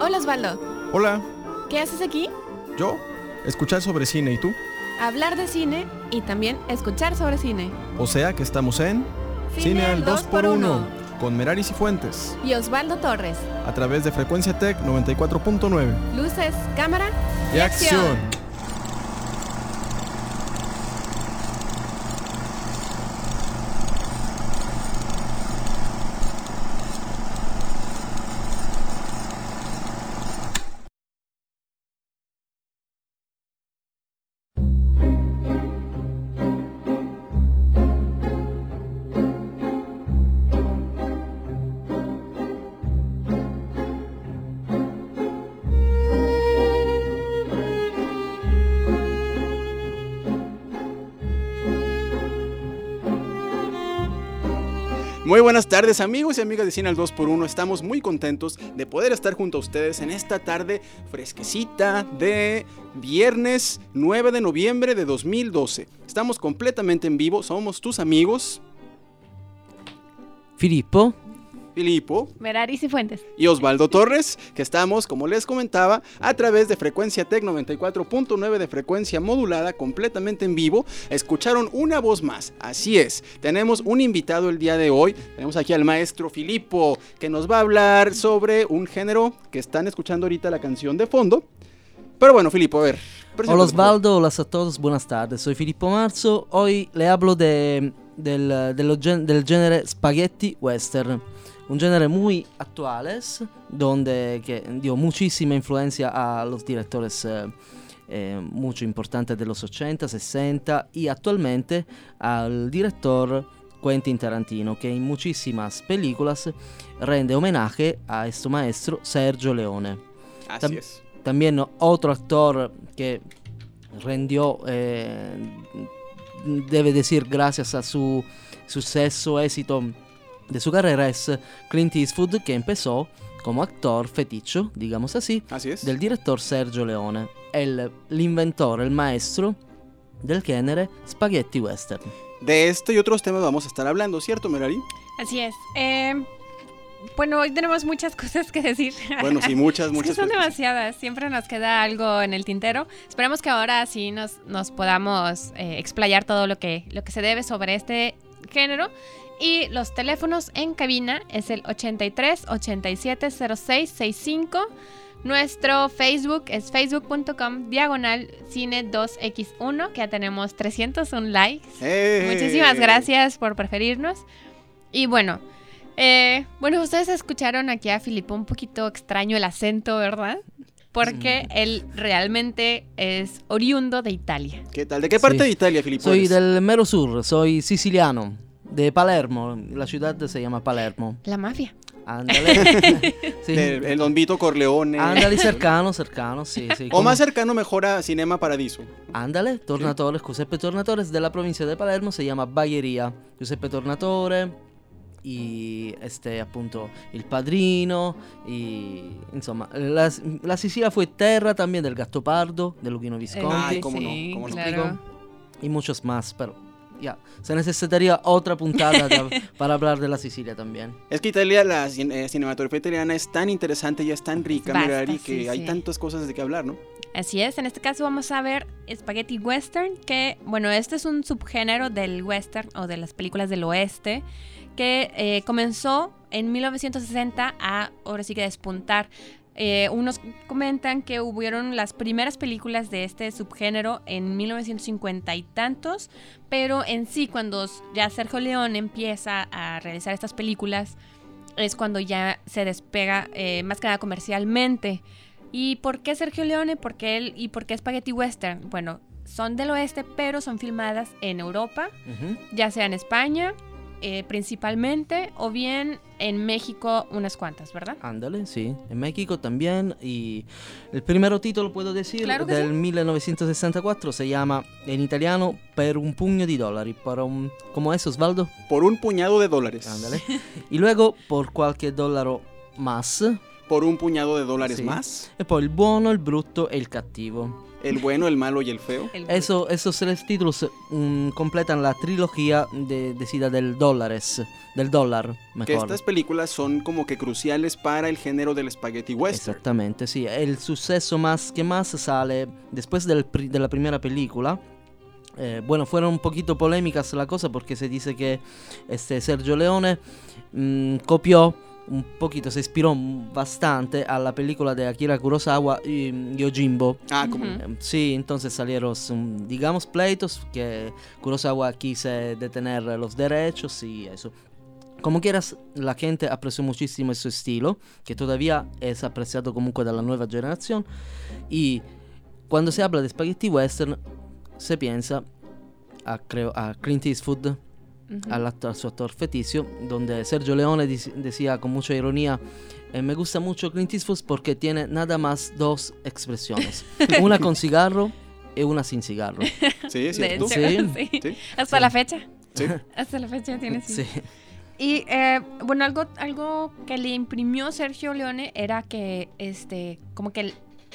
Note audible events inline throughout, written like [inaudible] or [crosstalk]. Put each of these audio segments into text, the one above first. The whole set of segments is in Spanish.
Hola Osvaldo, Hola, ¿qué haces aquí? ¿yo? Escuchar sobre cine y tú. Hablar de cine y también escuchar sobre cine. O sea que estamos en Cine al 2x1. con Meraris y Fuentes Y Osvaldo Torres. a través de Frecuencia Tech 94.9. Luces, cámara Y acción. Muy buenas tardes amigos y amigas de Cine al 2x1. Estamos muy contentos de poder estar junto a ustedes en esta tarde fresquecita de viernes 9 de noviembre de 2012. Estamos completamente en vivo, somos tus amigos Filippo, Filipo Meraris y Fuentes. y Osvaldo Torres, que estamos, como les comentaba, a través de Frecuencia Tech 94.9 de frecuencia modulada, completamente en vivo. Escucharon una voz más, así es. Tenemos un invitado el día de hoy. Tenemos aquí al maestro Filipo, que nos va a hablar sobre un género que están escuchando ahorita la canción de fondo. Pero bueno, Filipo, a ver. hola. Osvaldo, hola a todos, buenas tardes. Soy Filippo Marzo. Hoy le hablo de, del, dello del género spaghetti western. Un género muy actual, donde que dio muchísima influencia a los directores eh, eh, mucho importantes de los 80, 60 y actualmente al director Quentin Tarantino, que en muchísimas películas rende homenaje a este maestro Sergio Leone. Así tam- es. También otro actor que rendió, eh, debe decir, gracias a su suceso, éxito de su carrera, es Clint Eastwood, que empezó como actor feticho, digamos así, Así es. del director Sergio Leone, el inventor, el maestro del género spaghetti western. De este y otros temas vamos a estar hablando, ¿cierto, Merari? Así es. Eh, bueno, hoy tenemos muchas [laughs] cosas que decir. Bueno, sí, muchas, Es que muchas son cosas. demasiadas, siempre nos queda algo en el tintero. Esperemos que ahora sí nos, nos podamos eh, explayar todo lo que, lo que se debe sobre este género. Y los teléfonos en cabina es el 83 87 06 65. Nuestro Facebook es facebook.com diagonal cine 2x1, que ya tenemos 301 likes. ¡Eh! Muchísimas gracias por preferirnos. Y bueno, eh, bueno, ustedes escucharon aquí a Filipo un poquito extraño el acento, ¿verdad? Porque él realmente es oriundo de Italia. ¿Qué tal? ¿De qué parte Sí. de Italia, Filipo? Soy eres? del mero sur, soy siciliano, de Palermo, la ciudad se llama Palermo. La mafia. Ándale. [laughs] Sí. El Don Vito Corleone. Ándale, cercano, cercano, sì, sì. O más cercano mejor a Cinema Paradiso. Andale, Tornatore, Giuseppe Tornatore es de la provincia de Palermo, se llama Bagheria. Giuseppe Tornatore y este appunto il padrino y insomma la, la Sicilia fue terra también del Gattopardo, de Luchino Visconti Ay, cómo no, sí, cómo no. claro. y muchos más, pero ya, se necesitaría otra puntada [laughs] de- para hablar de la Sicilia también. Es que Italia, la cin- eh, cinematografía italiana es tan interesante y es tan rica, Basta, Merari, que sí, hay sí. tantas cosas de qué hablar, ¿no? Así es, en este caso vamos a ver Spaghetti Western, que bueno, este es un subgénero del western o de las películas del oeste, que eh, comenzó en 1960 a ahora sí que despuntar. Eh, unos comentan que hubieron las primeras películas de este subgénero en 1950 y tantos, pero en sí cuando ya Sergio León empieza a realizar estas películas es cuando ya se despega eh, más que nada comercialmente. ¿Y por qué Sergio Leone? ¿Por qué él? ¿Y por qué Spaghetti Western? Bueno, son del oeste, pero son filmadas en Europa, ya sea en España eh, principalmente, o bien en México unas cuantas, ¿verdad? Ándale, sí. En México también. Y el primero título, puedo decir, Claro del sí. 1964 se llama en italiano Per un pugno di dollari. Para un, ¿Cómo es, Osvaldo? Por un puñado de dólares. Ándale. y luego por qualche dollaro más. Por un puñado de dólares Sí. más. E poi il buono, il brutto e il cattivo. El bueno, el malo y el feo. El- Eso, esos tres títulos mm, completan la trilogía de, decida del dólares, del dólar, Que mejor. estas películas son como que cruciales para el género del spaghetti western. Exactamente, sí. El suceso más que más sale después del pri- de la primera película. Eh, bueno, fueron un poquito polémicas la cosa porque se dice que este Sergio Leone mm, copió un poquito, se inspiró bastante a la película de Akira Kurosawa, y- Yojimbo. Ah, como... Ujú. Eh, Sí, entonces salieron, mm, digamos, pleitos que Kurosawa quise detener los derechos y eso. Como quieras, la gente apreció muchísimo ese estilo, que todavía es apreciado comunque dalla nueva generación. Y cuando se habla de spaghetti western, se piensa a, creo, a Clint Eastwood, Al, actor, al su actor feticio, donde Sergio Leone decía con mucha ironía, "Eh, me gusta mucho Clint Eastwood porque tiene nada más dos expresiones, [laughs] una con cigarro y una sin cigarro. Sí, es De cierto. hecho, Sí. sí. Sí. Hasta Sí. la fecha. Sí. Hasta la fecha tiene sí. Sí, Y eh, bueno, algo, algo que le imprimió Sergio Leone era que este, como que el,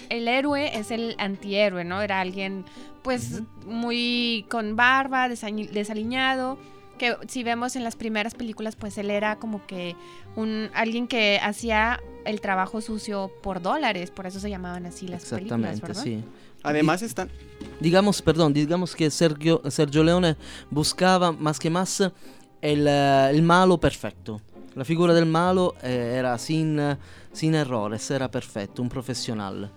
el héroe es el antihéroe, ¿no? Era alguien pues muy con barba, desaliñado. Que si vemos en las primeras películas, pues él era como que un alguien que hacía el trabajo sucio por dólares, por eso se llamaban así las películas, exactamente, ¿verdad? sí. Además están... Digamos, perdón, digamos que Sergio, Sergio Leone buscaba más que más el, eh, el malo perfecto. La figura del malo eh, era sin, eh, sin errores, era perfecto, un profesional.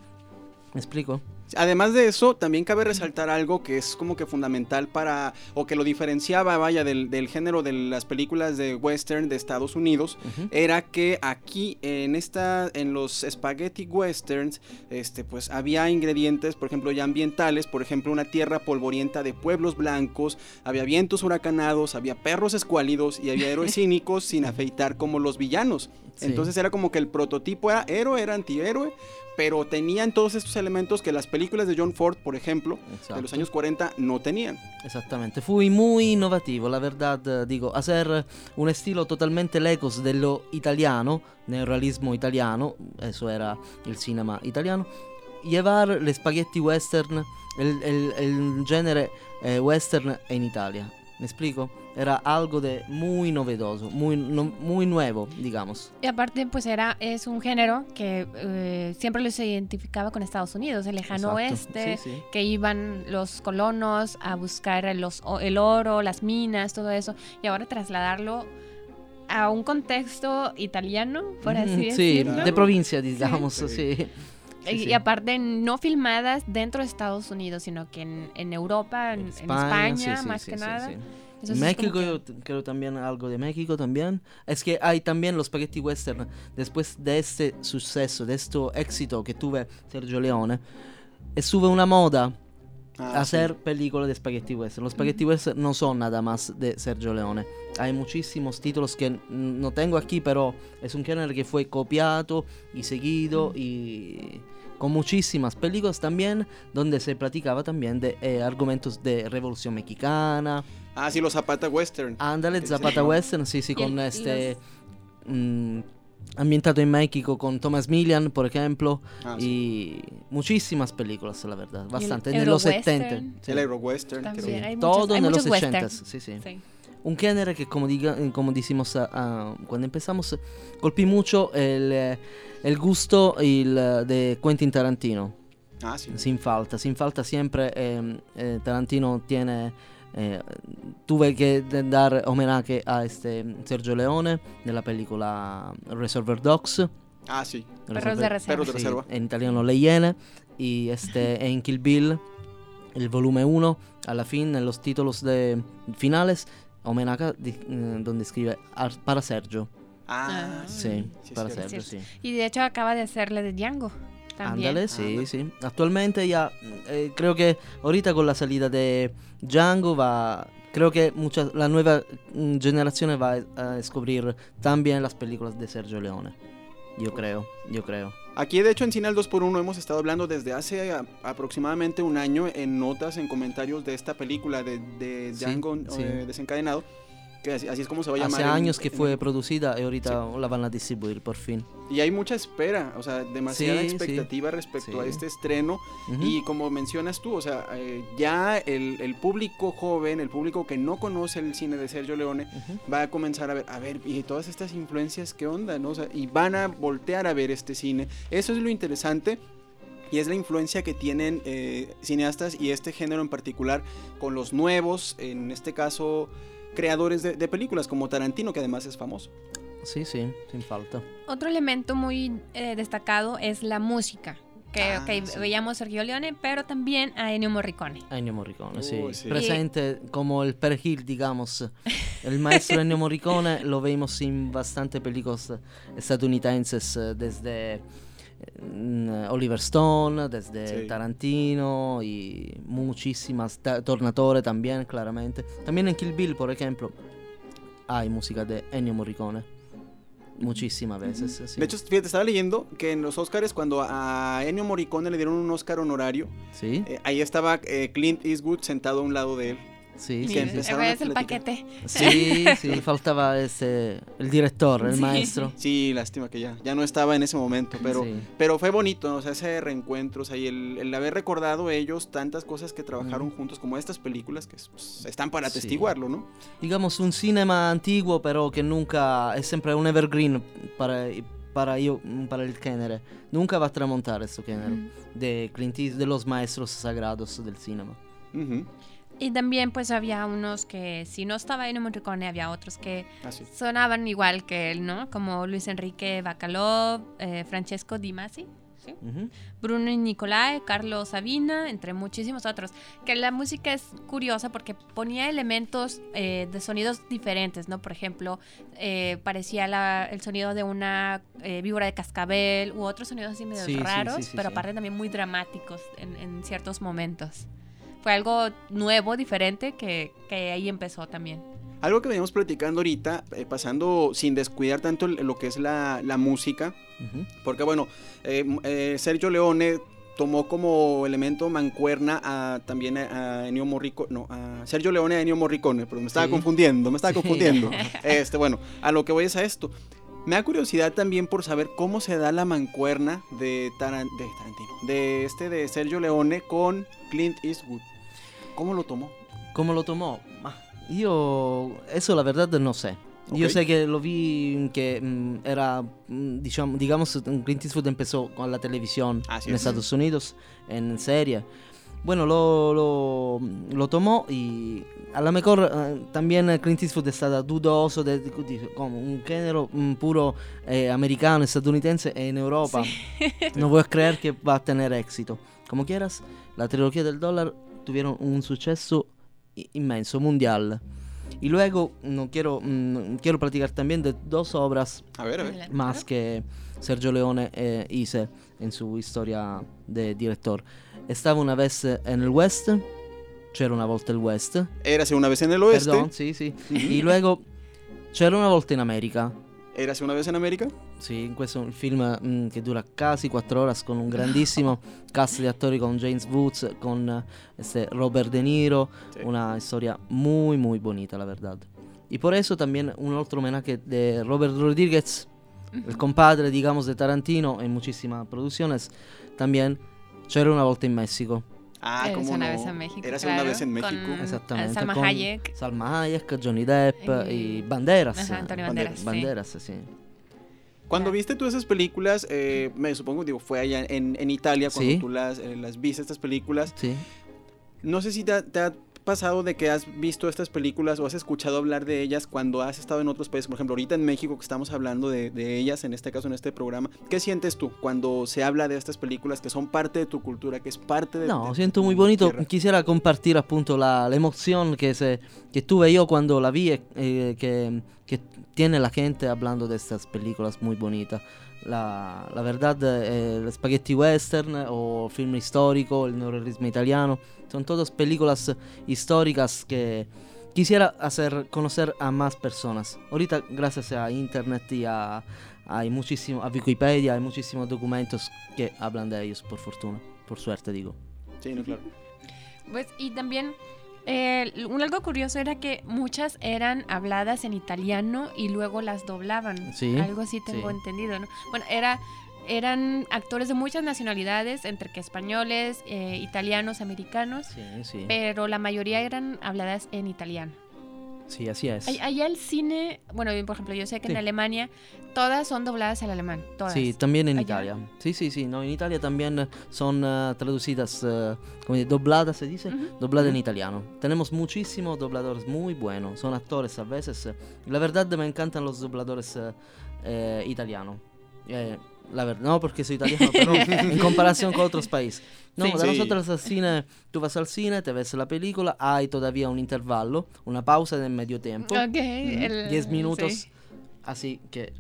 ¿Me explico? Además de eso, también cabe resaltar algo que es como que fundamental para, o que lo diferenciaba, vaya, del, del género de las películas de western de Estados Unidos, era que aquí en esta, en los spaghetti westerns, este, pues había ingredientes, por ejemplo, ya ambientales, por ejemplo, una tierra polvorienta de pueblos blancos, había vientos huracanados, había perros escuálidos y había héroes [laughs] cínicos sin afeitar como los villanos. Sí. Entonces era como que el prototipo era héroe, era antihéroe, pero tenían todos estos elementos que las películas de John Ford, por ejemplo, de los años 40 no tenían. Esattamente, fui muy innovativo, la verdad, eh, digo, hacer un estilo totalmente lejos de lo italiano, neorealismo italiano, eso era el cinema italiano, llevar le spaghetti western, el, el- el genere eh, western en Italia. ¿Me explico? Era algo de muy novedoso, muy, no- muy nuevo, digamos. Y aparte, pues era, es un género que eh, siempre los identificaba con Estados Unidos, el lejano Exacto. oeste, Sí, sí. que iban los colonos a buscar los, o- el oro, las minas, todo eso, y ahora trasladarlo a un contexto italiano, por así Mm, sí, decirlo. de provincia, digamos, Sí. Sí. Y, sí. aparte no filmadas dentro de Estados Unidos, sino que en, en Europa, en, en España, sí, sí, más que nada. México, que- yo t- creo también algo de México también. Es que hay también los spaghetti western. Después de este suceso, de este éxito que tuve Sergio Leone, estuve una moda Ah, a sí. hacer películas de spaghetti western. Los spaghetti western no son nada más de Sergio Leone. Hay muchísimos títulos que no tengo aquí, pero es un género que fue copiado y seguido y con muchísimas películas también donde se platicaba también de eh, argumentos de revolución mexicana. Ah, sí, los Zapata Western. Ándale, Zapata sí. Western, sí, sí, con este... mm, ambientato en México con Thomas Milian, por ejemplo, Ah, sí. y muchísimas películas, la verdad, bastante, en los western 70. sí. El Euro Western. También. Sí, hay todo muchos- en los muchos 80, westerns. sí, sí. Sí. Un género que, como, diga, como decimos ah, cuando empezamos, colpí mucho el, eh, el gusto el, eh, de Quentin Tarantino. Ah, sí. Sin falta, sin falta siempre eh, eh, Tarantino tiene... eh, tuve que dar homenaje a este Sergio Leone nella pellicola Reservoir Dogs. Ah, sí. Perros de reserva. Perros de Sí, reserva. en italiano Le Iene. Y este, [laughs] en Kill Bill, el volumen 1, alla fin, en los títulos de finales, homenaje di- eh, donde escribe "Ar- para Sergio. Ah, Ah. Sí, sí, para. Sergio, sí. Y de hecho acaba de hacerle de Django. También. Ándale, sí, Ándale. sí. Actualmente ya, eh, creo que ahorita con la salida de Django va, creo que mucha, la nueva mm, generación va a descubrir también las películas de Sergio Leone. Yo creo, yo creo. Aquí, de hecho, en Cine al 2x1 hemos estado hablando desde hace a- aproximadamente un año en notas, en comentarios de esta película de, de Sí, Django sí. eh, desencadenado. Que así, así es como se va a llamar. Hace en- años que en fue producida y ahorita la van a distribuir por fin. Y hay mucha espera, o sea, demasiada Sí, sí. expectativa respecto a este estreno. Y como mencionas tú, o sea, eh, ya el, el público joven, el público que no conoce el cine de Sergio Leone, va a comenzar a ver, a ver, y todas estas influencias, ¿qué onda? ¿no? O sea, y van a voltear a ver este cine. Eso es lo interesante. Y es la influencia que tienen eh, cineastas y este género en particular con los nuevos, en este caso, creadores de, de películas como Tarantino, que además es famoso. Sí, sí, sin falta. Otro elemento muy eh, destacado es la música. Que Ah, ok, sí. veíamos a Sergio Leone, pero también a Ennio Morricone. Ennio Morricone, sí. Sí. Presente como el perejil, digamos. El maestro Ennio Morricone lo vimos en bastante películas estadounidenses, eh, desde eh, Oliver Stone, desde Sí. Tarantino y muchísimas. Ta- Tornatore también, claramente. También en Kill Bill, por ejemplo, hay música de Ennio Morricone. Muchísimas veces. sí. De hecho, fíjate, estaba leyendo que en los Oscars, cuando a Ennio Morricone le dieron un Oscar honorario, sí, eh, ahí estaba eh, Clint Eastwood sentado a un lado de él. Sí, sí. que empezaron a es el platicar. paquete. Sí, sí, [laughs] faltaba ese, el director, el Sí. maestro. Sí, lástima que ya, ya no estaba en ese momento, pero, Sí. pero fue bonito, o sea, ese reencuentro, o sea, y el, el haber recordado ellos tantas cosas que trabajaron Ujú. juntos, como estas películas que pues, están para Sí. atestiguarlo, ¿no? Digamos un cinema antiguo, pero que nunca es siempre un evergreen para, para, io- para el género. Nunca va a tramontar este género Mm. de Clint Eastwood, de los maestros sagrados del cinema. Ujú, Y también pues había unos que si no estaba Ennio Morricone había otros que Así. sonaban igual que él, ¿no? Como Luis Enrique Bacalov, eh, Francesco Di Masi. Bruno y Nicolai, Carlos Sabina, entre muchísimos otros. Que la música es curiosa porque ponía elementos eh, de sonidos diferentes, ¿no? Por ejemplo, eh, parecía la- el sonido de una víbora de cascabel u otros sonidos así medio Sí, raros, pero aparte también muy dramáticos en, en ciertos momentos. Fue algo nuevo, diferente, que, que ahí empezó también. Algo que veníamos platicando ahorita, eh, pasando sin descuidar tanto lo que es la, la música, porque bueno, eh, eh, Sergio Leone tomó como elemento mancuerna a, también a, a Ennio Morricone, no, a Sergio Leone a Ennio Morricone, pero me estaba Sí. confundiendo, me estaba Sí. confundiendo. [laughs] Este, bueno, a lo que voy es a esto. Me da curiosidad también por saber cómo se da la mancuerna de, Taran- de Tarantino, de este de Sergio Leone con Clint Eastwood. ¿Cómo lo tomó? ¿Cómo lo tomó? Ma, Io, eso la verdad no sé. Yo Ok. sé que lo vi que mm, era, mm, diciamo- digamos, Clint Eastwood empezó con la televisión Así en es. Estados Unidos, en serie. Bueno, lo, lo, lo tomó y a lo mejor eh, también Clint Eastwood è stato dudoso de, di- como un género mm, puro eh, americano, estadounidense en Europa. [laughs] No voy a creer que va a tener éxito. Como quieras, la trilogía del dólar tuvieron un suceso inmenso, mundial. Y luego no quiero, mm, quiero platicar también de dos obras A ver, a ver. Más que Sergio Leone eh, hizo en su historia de director. Estaba una vez en el West, c'era una volta el West, Érase una vez en el oeste. perdón, sí, sí. Ujú. Y luego c'era una volta in America. Érase una vez en América. Sì, questo è un film mm, che dura quasi 4 ore con un grandissimo [laughs] cast di attori con James Woods, con eh, este Robert De Niro, Sí. una historia muy muy bonita la verdad. Y por eso también un otro homenaje de Robert Rodríguez, el compadre digamos de Tarantino en muchísimas producciones, también C'era una volta in México. Ah, cómo una no. vez en México, claro, una vez en México. con- Exactamente. Salma con Hayek. Salma Hayek, Johnny Depp Y- y, Banderas. Ajá, Antonio Banderas. Banderas. sí. Banderas, sí. Cuando viste tú esas películas, eh, me supongo, digo, fue allá en, en Italia cuando Sí. tú las, eh, las viste, estas películas. Sí. No sé si te, te ha pasado de que has visto estas películas o has escuchado hablar de ellas cuando has estado en otros países. Por ejemplo, ahorita en México que estamos hablando de, de ellas, en este caso, en este programa. ¿Qué sientes tú cuando se habla de estas películas que son parte de tu cultura, que es parte de... No, de siento tu muy bonito. Quisiera compartir appunto la, la emoción que, se, que tuve yo cuando la vi, eh, que, que tiene la gente hablando de estas películas muy bonitas. La, la verdad, eh, el spaghetti western o film histórico, el neorrealismo italiano, son todas películas históricas que quisiera hacer conocer a más personas. Ahorita, gracias a internet y a, hay muchísimo, a Wikipedia, hay muchísimos documentos que hablan de ellos, por fortuna, por suerte digo. Sí, no, claro. Pues, y también Eh, un algo curioso era que muchas eran habladas en italiano y luego las doblaban. Sí, Algo así tengo sí. entendido, ¿no? Bueno, era, eran actores de muchas nacionalidades, entre que españoles, eh, italianos, americanos, sí. pero la mayoría eran habladas en italiano. Sí, así es. Allá el cine, bueno, por ejemplo, yo sé que en. Alemania todas son dobladas al alemán, todas. Sí, también en Allá. Italia. Sí, sí, sí. No, en Italia también eh, son eh, traducidas, eh, como dobladas, se dice, Ujú. dobladas en italiano. Tenemos muchísimos dobladores muy buenos. Son actores a veces. La verdad me encantan los dobladores italianos. Eh, la verdad, no porque soy italiano, pero [laughs] en comparación con otros países. No, Sí. de Sí. nosotros al cine, tú vas al cine, te ves la película, hay todavía un intervalo, una pausa en el medio tiempo. Ok, el- 10 minutos. sí. Así que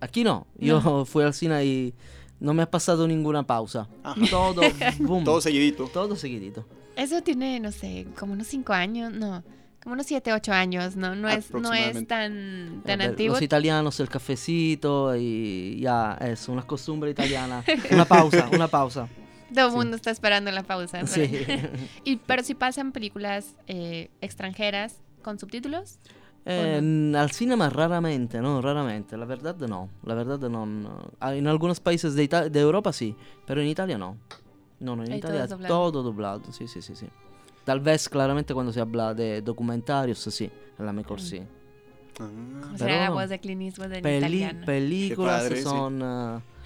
aquí no. Yo [laughs] fui al cine y no me ha pasado ninguna pausa. Ajá. Todo, [laughs] boom, Todo seguidito. todo seguidito. Eso tiene, no sé, como unos 5 años, no, como unos 7, 8 años, ¿no? No es, no es tan, tan Eh, antiguo. Los italianos, el cafecito y ya es una costumbre italiana. Una pausa, [laughs] una pausa. Todo el sí. mundo está esperando la pausa. ¿no? Sí. [laughs] Y, pero si pasan películas eh, extranjeras con subtítulos, Eh, al cinema raramente, ¿no? Raramente. La verdad no. La verdad no. no. Ah, En algunos países de, Ita- de Europa sí, pero en Italia no. No, no, en todo Italia es doblado. todo doblado. Sí, sí, sí, sí. Tal vez claramente cuando se habla de documentarios, sí, a lo mejor sí. Ah. como Pero será la no. voz de Clint Eastwood en Peli- italiano.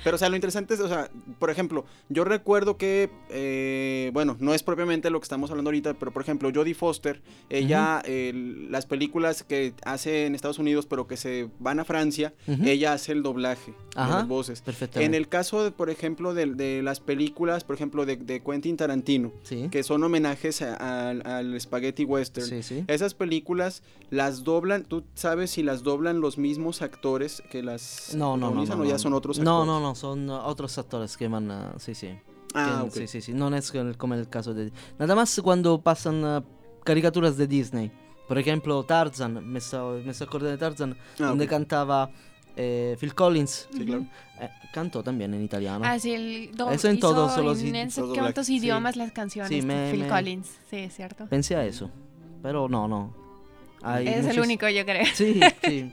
Pero, o sea, lo interesante es, o sea, por ejemplo, yo recuerdo que, eh, bueno, no es propiamente lo que estamos hablando ahorita, pero por ejemplo, Jodie Foster, ella, eh, las películas que hace en Estados Unidos, pero que se van a Francia, ella hace el doblaje de las voces. perfectamente. En el caso, de, por ejemplo, de, de las películas, por ejemplo, de, de Quentin Tarantino, Sí, que son homenajes a- al- al spaghetti western. sí, sí. Esas películas las doblan, ¿tú sabes si las doblan los mismos actores que las No, no, no, no, ya no. son otros No, actores? no, no, son otros actores que van, sí, sí. Ah, que- ok. Sí, sí, sí, non es el- come el caso de... Nada más cuando pasan uh, caricaturas de Disney. Por ejemplo, Tarzan, me sto, me sto acordando de Tarzan, Ah, donde ok. cantaba eh, Phil Collins. Sí, claro. Eh, cantó también en italiano. Ah, sí, el do- Eso en todos los en no cuántos idiomas las canciones Sí, de me- Phil me- Collins. Sí, es cierto. Pensé a eso. Pero no, no. Hay es el muchos- único, yo creo. Sí, [laughs] sí.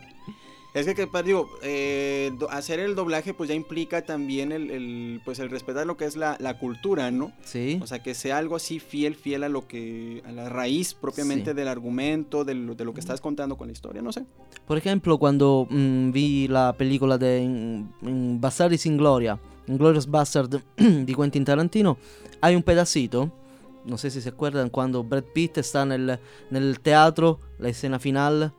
Es que, que, digo, eh, hacer el doblaje pues ya implica también el, el, pues el respetar lo que es la, la cultura, ¿no? Sí. O sea, que sea algo así fiel, fiel a lo que, a la raíz propiamente Sí. del argumento, de lo, de lo que estás contando con la historia, no sé. Por ejemplo, cuando mm, vi la película de in- in Bastardi sin Gloria, Glorious Bastard di [clears throat] Quentin Tarantino, hay un pedacito, no sé si se acuerdan, cuando Brad Pitt está nel, nel teatro, la escena final,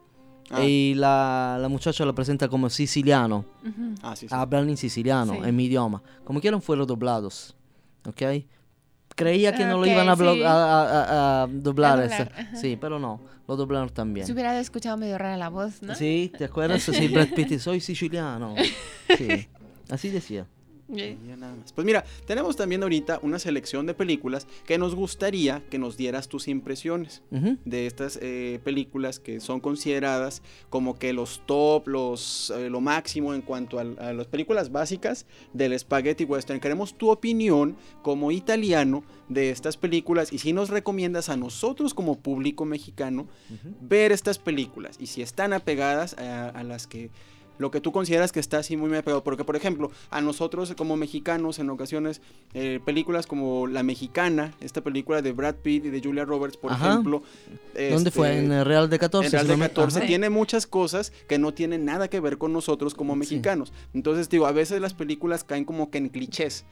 Ah, y la, la muchacha lo presenta como siciliano, Ujú. ah, sí, sí. hablan en siciliano, Sí. en mi idioma, como quieran fueron doblados, ¿ok? Creía que no lo iban a, blo- sí. a- a- a- a doblar, sí, pero no, lo doblaron también. Se hubiera escuchado medio rara la voz, ¿no? Sí, ¿te acuerdas? Sí, Brad Pitt, soy siciliano. [laughs] Sí, así decía. Ya nada más. Pues mira, tenemos también ahorita una selección de películas que nos gustaría que nos dieras tus impresiones de estas eh, películas que son consideradas como que los top, los, eh, lo máximo en cuanto a, las películas básicas del spaghetti western. Queremos tu opinión como italiano de estas películas y si nos recomiendas a nosotros como público mexicano ver estas películas y si están apegadas a, a las que lo que tú consideras que está así muy apegado porque por ejemplo a nosotros como mexicanos en ocasiones eh, películas como La Mexicana esta película de Brad Pitt y de Julia Roberts por Ajá. ejemplo ¿Dónde este, fue? En el Real de 14. en Real de no me- 14 Ajá. tiene muchas cosas que no tienen nada que ver con nosotros como Sí. mexicanos. Entonces, digo, a veces las películas caen como que en clichés.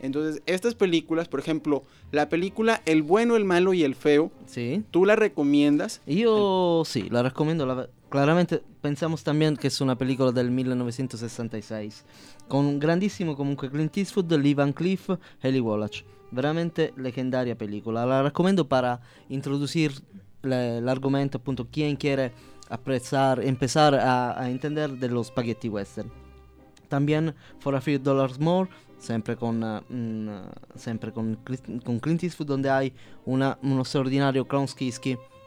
Entonces, estas películas, por ejemplo, la película El bueno, el malo y el feo, Sí. ¿tú la recomiendas? Io sí, la recomiendo. la- claramente pensamos también que es una película del 1966. Con un grandissimo comunque Clint Eastwood, Lee Van Cleef, Haley Wallach. Veramente leggendaria película. La recomiendo para introducir la- el argumento, appunto, quien quiere apreciar, empezar a, a entender de los spaghetti western. También For a Few Dollars More, sempre con, eh, un, eh, sempre con, Clint- con Clint Eastwood, donde hay una, uno straordinario Klonsky,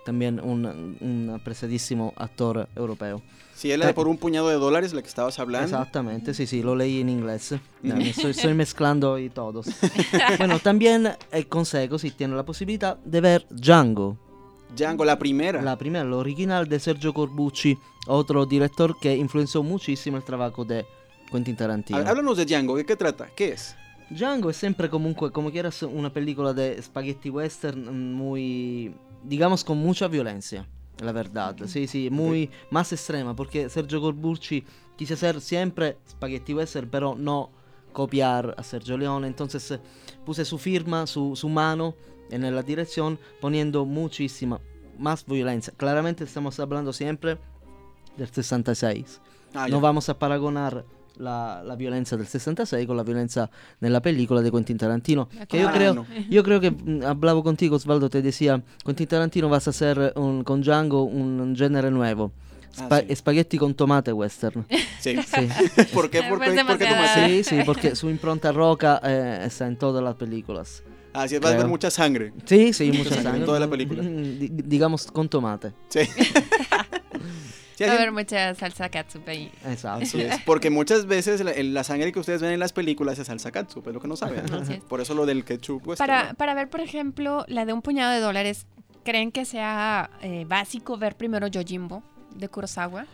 también un, un apreciadísimo actor europeo. Es la de Eh, por un puñado de dólares, la que estabas hablando. Exactamente, sí, sí, lo leí en inglés. [laughs] Estoy, estoy mezclando y todos. [laughs] bueno, también eh, consejo, si tiene la posibilidad, de ver Django. Django, la primera. La primera, la original de Sergio Corbucci, otro director que influenció muchísimo el trabajo de Quentin Tarantino. Há- Háblanos de Django, ¿de qué trata? ¿Qué es? Django es siempre comunque, como quieras, una película de spaghetti western muy, digamos, con mucha violencia, la verdad. Sí, sí, muy más extrema, porque Sergio Corbucci quiso hacer siempre spaghetti western, pero no copiar a Sergio Leone. Entonces eh, puse su firma, su, su mano en la dirección, poniendo muchísima más violencia. Claramente estamos hablando siempre del 66. Ah. No vamos a paragonar la, la violencia del 66 con la violencia nella pellicola di Quentin Tarantino. Yo Ah, creo, no. yo creo que mm, hablaba contigo, Osvaldo, te decía, Quentin Tarantino vas a hacer un- con Django un género nuevo. Ah, Spa- sí. Spaghetti con tomate western. Sí. Sí. ¿Por qué? ¿Por qué, por qué tomate? sí, sí, porque su impronta roca eh, está en todas las películas. Así vas a Creo. mucha sangre. Sí, sí, Mucha mucha sangre en toda la película. Di- digamos con tomate. Sí. [laughs] Sí, Va a haber mucha salsa catsup ahí. Exacto. [laughs] así es, Porque muchas veces la, la sangre que ustedes ven en las películas es salsa catsup, es lo que no saben. ¿no? Así es. Por eso lo del ketchup. pues, Para, ¿no? para ver, por ejemplo, la de un puñado de dólares, ¿creen que sea eh, básico ver primero Yojimbo de Kurosawa?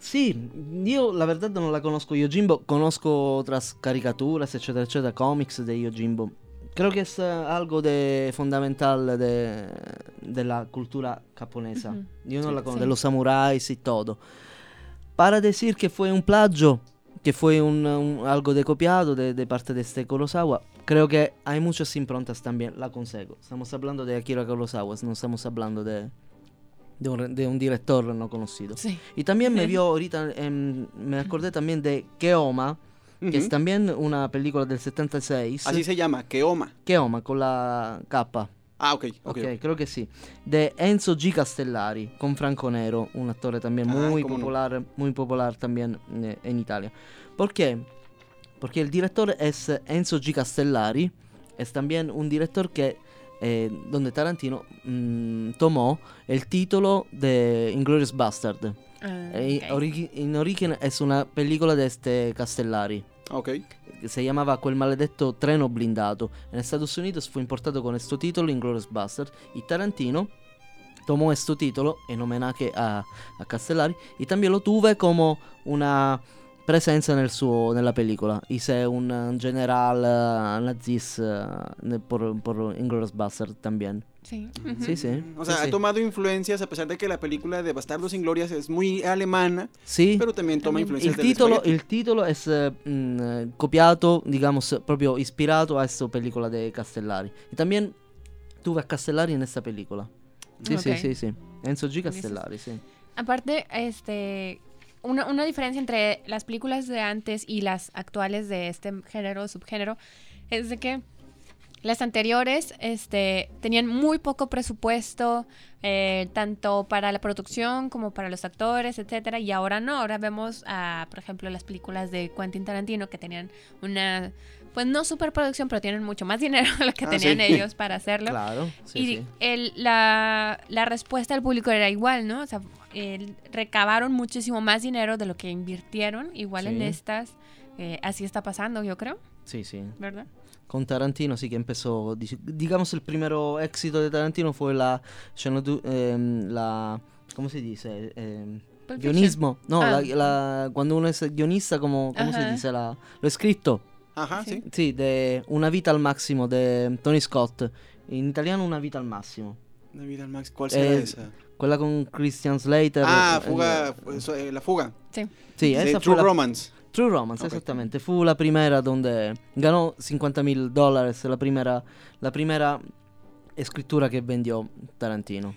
Sí, io la verdad non la conosco Yojimbo, conozco otras caricaturas, etcétera, etcétera, cómics de Yojimbo. Creo que es eh, algo de fundamental de, de la cultura japonesa. Ujú. Yo no Sí. la conozco, Sí. de los samuráis y todo. Para decir que fue un plagio, que fue un, un- algo de copiado de, de parte de este Kurosawa, creo que hay muchas improntas también, la consejo. Estamos hablando de Akira Kurosawa, no estamos hablando de, de, un, de un director no conocido. Sí. Y también me [laughs] vio ahorita, em, me acordé también de Keoma, que Ujú. es también una película del 76. Así se llama, Keoma. Keoma con la K. Ah, ok, ok. Ok, creo que sí. De Enzo G. Castellari, con Franco Nero, un actor también Ah, muy cómo no. popular, muy popular también eh, en Italia. ¿Por qué? Porque el director es Enzo G. Castellari, es también un director que eh, donde Tarantino mm, tomó el título de Inglourious Bastard. Ah, Eh, ok. origi- in origen es una película de este Castellari Ok. que se llamaba Quel maledetto treno blindato. En Estados Unidos fue importado con este título, Inglourious Bastard, y Tarantino tomó este título en homenaje a, a Castellari y también lo tuve como una presencia nel suo, nella pellicola. Hice un, eh, general eh, nazista eh, por, por Inglourious Bastard también. Sí. Sí, sí. O sea, sí, ha sí. tomado influencias, a pesar de que la película de Bastardos sin Glorias es muy alemana, Sì. pero también toma También. influencias del titolo, il titolo è eh, mm, eh, copiato, digamos, proprio ispirato a questa pellicola de Castellari. Y también tuve a Castellari en esta película. Sí, sí, Ok. sí, sí. Enzo G. Castellari, sí. Aparte, este, una, una diferencia entre las películas de antes y las actuales de este género, subgénero, es de que las anteriores este, tenían muy poco presupuesto, eh, tanto para la producción como para los actores, etcétera, y ahora no. Ahora vemos, a, por ejemplo, las películas de Quentin Tarantino que tenían una, pues no superproducción, pero tienen mucho más [laughs] dinero de lo que Ah, tenían sí. ellos para hacerlo. Claro, sí, y sí. el- la, la respuesta del público era igual, ¿no? O sea, el- recabaron muchísimo más dinero de lo que invirtieron, igual en estas. Eh, así está pasando, yo creo, Sí, sí. ¿verdad? Con Tarantino sí que empezó, digamos, el primero éxito de Tarantino fue la, ehm, la ¿cómo se dice? Fiction. guionismo. No, Ah. la- la- cuando uno es guionista, como, ¿cómo se dice? La, lo escrito. Ajá, Sí. sí. Sì, de Una vita al massimo de Tony Scott. In italiano Una vita al massimo. Una vida al max. ¿Cuál será Eh, esa? Quella con Christian Slater. Ah, eh, fuga, eh, eh, la fuga. Sí. Sì, Sí, esa True fue la, Romance. True Romance, Ok. esattamente. Fu la primera donde ganó 50 mil dólares, la primera, la primera escritura que vendió Tarantino.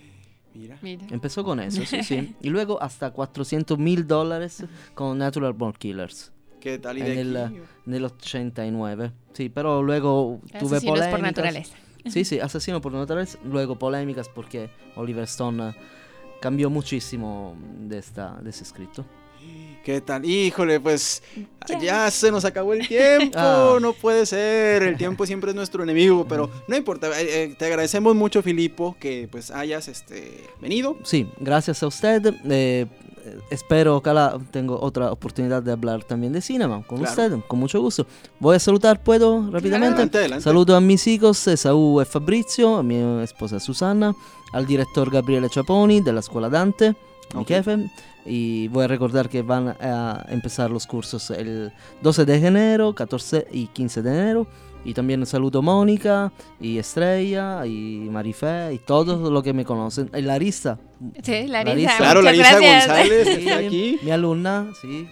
Mira. Mira. Empezó con eso, sí, sí. Y [laughs] luego hasta 400 mil dólares con Natural Born Killers, ¿Qué tal? ¿Y En de el- aquí? nell'89. Sì, però luego tuve Asesinos por polémicas. naturaleza. Sí, sí, Asesino por Naturaleza. Luego polémicas porque Oliver Stone cambió muchísimo de, esta, de ese escrito. ¿Qué tal? Híjole, pues Ya. ya se nos acabó el tiempo. [laughs] Ah. No puede ser. El tiempo siempre es nuestro enemigo, pero no importa. eh, eh, te agradecemos mucho, Filipo, que pues hayas este, venido. Sí, gracias a usted. eh, espero, ojalá tengo otra oportunidad de hablar también de cinema con Claro. usted, con mucho gusto. Voy a saludar, ¿puedo? Rápidamente. Adelante, adelante. Saludo a mis hijos Esaú y Fabrizio, a mi esposa Susana, al director Gabriele Chaponi de la Escuela Dante, mi Ok. jefe. Y voy a recordar que van a empezar los cursos el 12 de enero, 14 y 15 de enero. Y también saludo a Mónica y Estrella y Marifé y todos los que me conocen. Y Larissa, Sí, Larisa. Larisa. Claro, muchas Larisa gracias. González, Sí, está aquí. mi alumna, sí.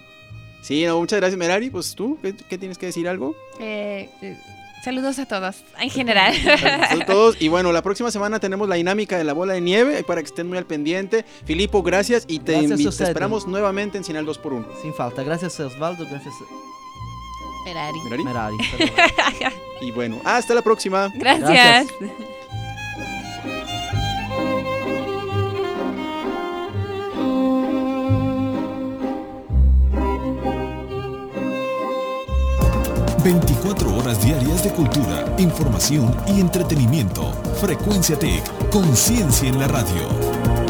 Sí, no, muchas gracias, Merari. Pues tú, ¿qué, qué tienes que decir algo? Eh, eh, saludos a todos, en general. Son [laughs] todos. Y bueno, la próxima semana tenemos la dinámica de la bola de nieve para que estén muy al pendiente. Filipo, gracias y te, Gracias a te esperamos nuevamente en Sinal 2x1. Sin falta. Gracias a Osvaldo, gracias. Merari. a Merari. [laughs] [laughs] Y bueno, hasta la próxima. Gracias. Gracias. Veinticuatro horas diarias de cultura, información y entretenimiento. Frecuencia Tech, conciencia en la radio.